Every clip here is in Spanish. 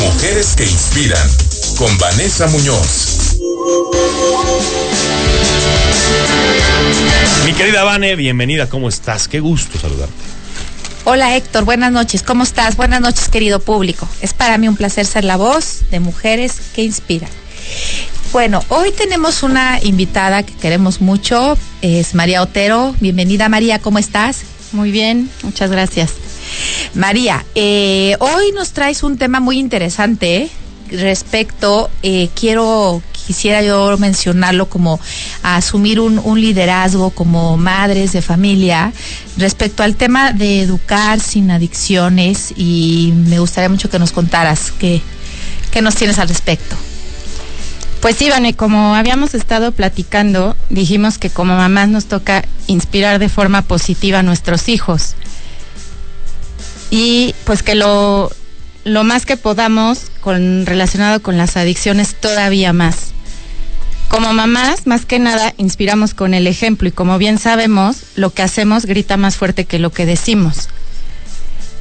Mujeres que inspiran con Vanessa Muñoz. Mi querida Vane, bienvenida, ¿cómo estás? Qué gusto saludarte. Hola Héctor, buenas noches, ¿cómo estás? Buenas noches querido público. Es para mí un placer ser la voz de mujeres que inspiran. Bueno, hoy tenemos una invitada que queremos mucho, es María Otero. Bienvenida María, ¿cómo estás? Muy bien, muchas gracias. María, eh, hoy nos traes un tema muy interesante respecto, eh, quiero, quisiera yo mencionarlo como asumir un, un, liderazgo como madres de familia respecto al tema de educar sin adicciones y me gustaría mucho que nos contaras qué, qué nos tienes al respecto. Pues sí, Vane, como habíamos estado platicando, dijimos que como mamás nos toca inspirar de forma positiva a nuestros hijos. Y pues que lo, lo más que podamos con, relacionado con las adicciones todavía más. Como mamás, más que nada, inspiramos con el ejemplo y como bien sabemos, lo que hacemos grita más fuerte que lo que decimos.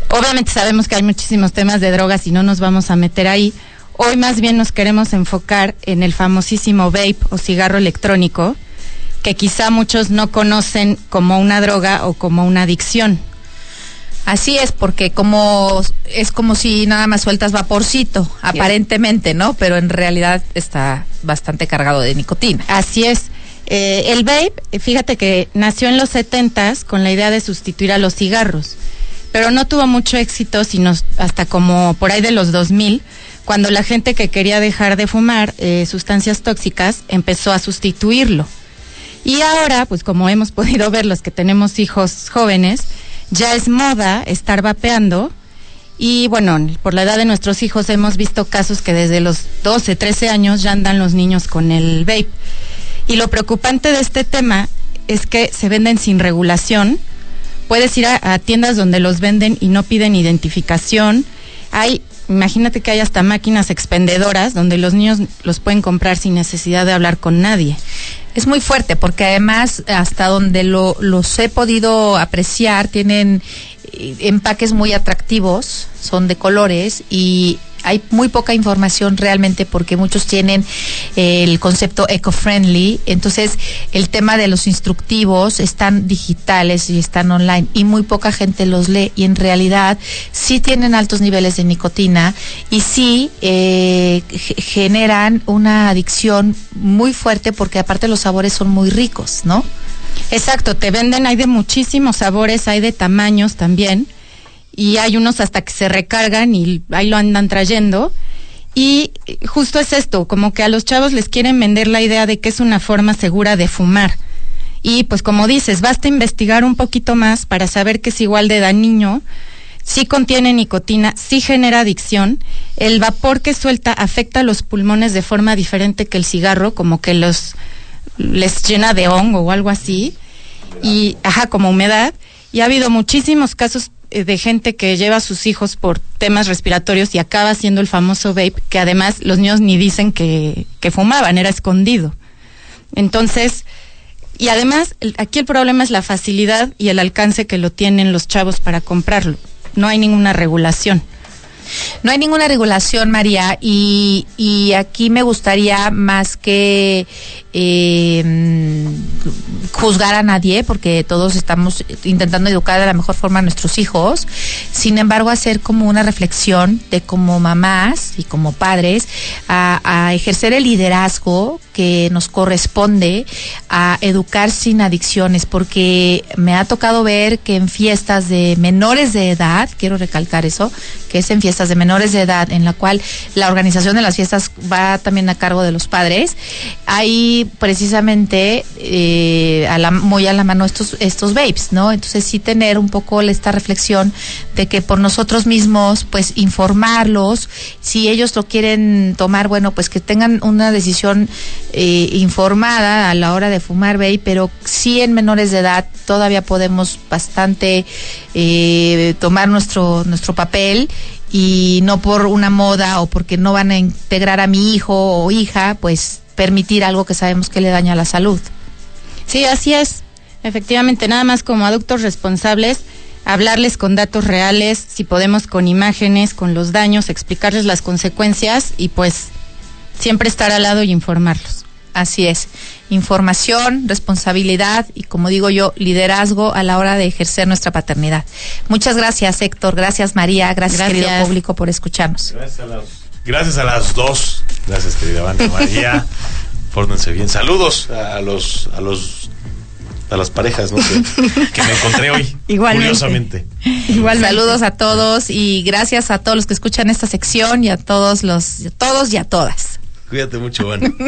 Obviamente sabemos que hay muchísimos temas de drogas y no nos vamos a meter ahí. Hoy más bien nos queremos enfocar en el famosísimo vape o cigarro electrónico, que quizá muchos no conocen como una droga o como una adicción. Así es, porque como es como si nada más sueltas vaporcito, aparentemente, ¿no? Pero en realidad está bastante cargado de nicotina. Así es. Eh, el vape, fíjate que nació en los 70 con la idea de sustituir a los cigarros, pero no tuvo mucho éxito sino hasta como por ahí de los 2000, cuando la gente que quería dejar de fumar eh, sustancias tóxicas empezó a sustituirlo. Y ahora, pues como hemos podido ver los que tenemos hijos jóvenes, ya es moda estar vapeando. Y bueno, por la edad de nuestros hijos hemos visto casos que desde los 12, 13 años ya andan los niños con el vape. Y lo preocupante de este tema es que se venden sin regulación. Puedes ir a, a tiendas donde los venden y no piden identificación. Hay imagínate que hay hasta máquinas expendedoras donde los niños los pueden comprar sin necesidad de hablar con nadie. Es muy fuerte porque además hasta donde lo, los he podido apreciar tienen empaques muy atractivos, son de colores y hay muy poca información realmente porque muchos tienen el concepto eco-friendly, entonces el tema de los instructivos están digitales y están online y muy poca gente los lee y en realidad sí tienen altos niveles de nicotina y sí eh, generan una adicción muy fuerte porque aparte los sabores son muy ricos, ¿no? Exacto, te venden, hay de muchísimos sabores, hay de tamaños también y hay unos hasta que se recargan y ahí lo andan trayendo. Y justo es esto, como que a los chavos les quieren vender la idea de que es una forma segura de fumar. Y pues como dices, basta investigar un poquito más para saber que es igual de dañino, sí contiene nicotina, sí genera adicción. El vapor que suelta afecta a los pulmones de forma diferente que el cigarro, como que los les llena de hongo o algo así. Y, ajá, como humedad. Y ha habido muchísimos casos de gente que lleva a sus hijos por temas respiratorios y acaba siendo el famoso vape, que además los niños ni dicen que, que fumaban, era escondido. Entonces, y además, el, aquí el problema es la facilidad y el alcance que lo tienen los chavos para comprarlo. No hay ninguna regulación. No hay ninguna regulación, María, y, y aquí me gustaría más que eh, juzgar a nadie, porque todos estamos intentando educar de la mejor forma a nuestros hijos. Sin embargo, hacer como una reflexión de como mamás y como padres a, a ejercer el liderazgo que nos corresponde a educar sin adicciones, porque me ha tocado ver que en fiestas de menores de edad, quiero recalcar eso, que es en fiestas de menores de edad, en la cual la organización de las fiestas va también a cargo de los padres, hay precisamente eh, a la, muy a la mano estos, estos vapes, ¿no? Entonces sí tener un poco esta reflexión de que por nosotros mismos, pues informarlos, si ellos lo quieren tomar, bueno, pues que tengan una decisión eh, informada a la hora de fumar vape, pero sí en menores de edad todavía podemos bastante eh, tomar nuestro, nuestro papel y no por una moda o porque no van a integrar a mi hijo o hija, pues permitir algo que sabemos que le daña la salud. Sí, así es. Efectivamente, nada más como adultos responsables, hablarles con datos reales, si podemos con imágenes, con los daños, explicarles las consecuencias y pues siempre estar al lado y informarlos. Así es. Información, responsabilidad y, como digo yo, liderazgo a la hora de ejercer nuestra paternidad. Muchas gracias, Héctor. Gracias, María. Gracias, Gracias. querido público, por escucharnos. Gracias a, las, gracias a las dos. Gracias, querida banda María. Pórtense bien. Saludos a los, a los, a las parejas, ¿no? que, que me encontré hoy. Igualmente. Curiosamente. Igual saludos a todos y gracias a todos los que escuchan esta sección y a todos los, todos y a todas. Cuídate mucho, Van.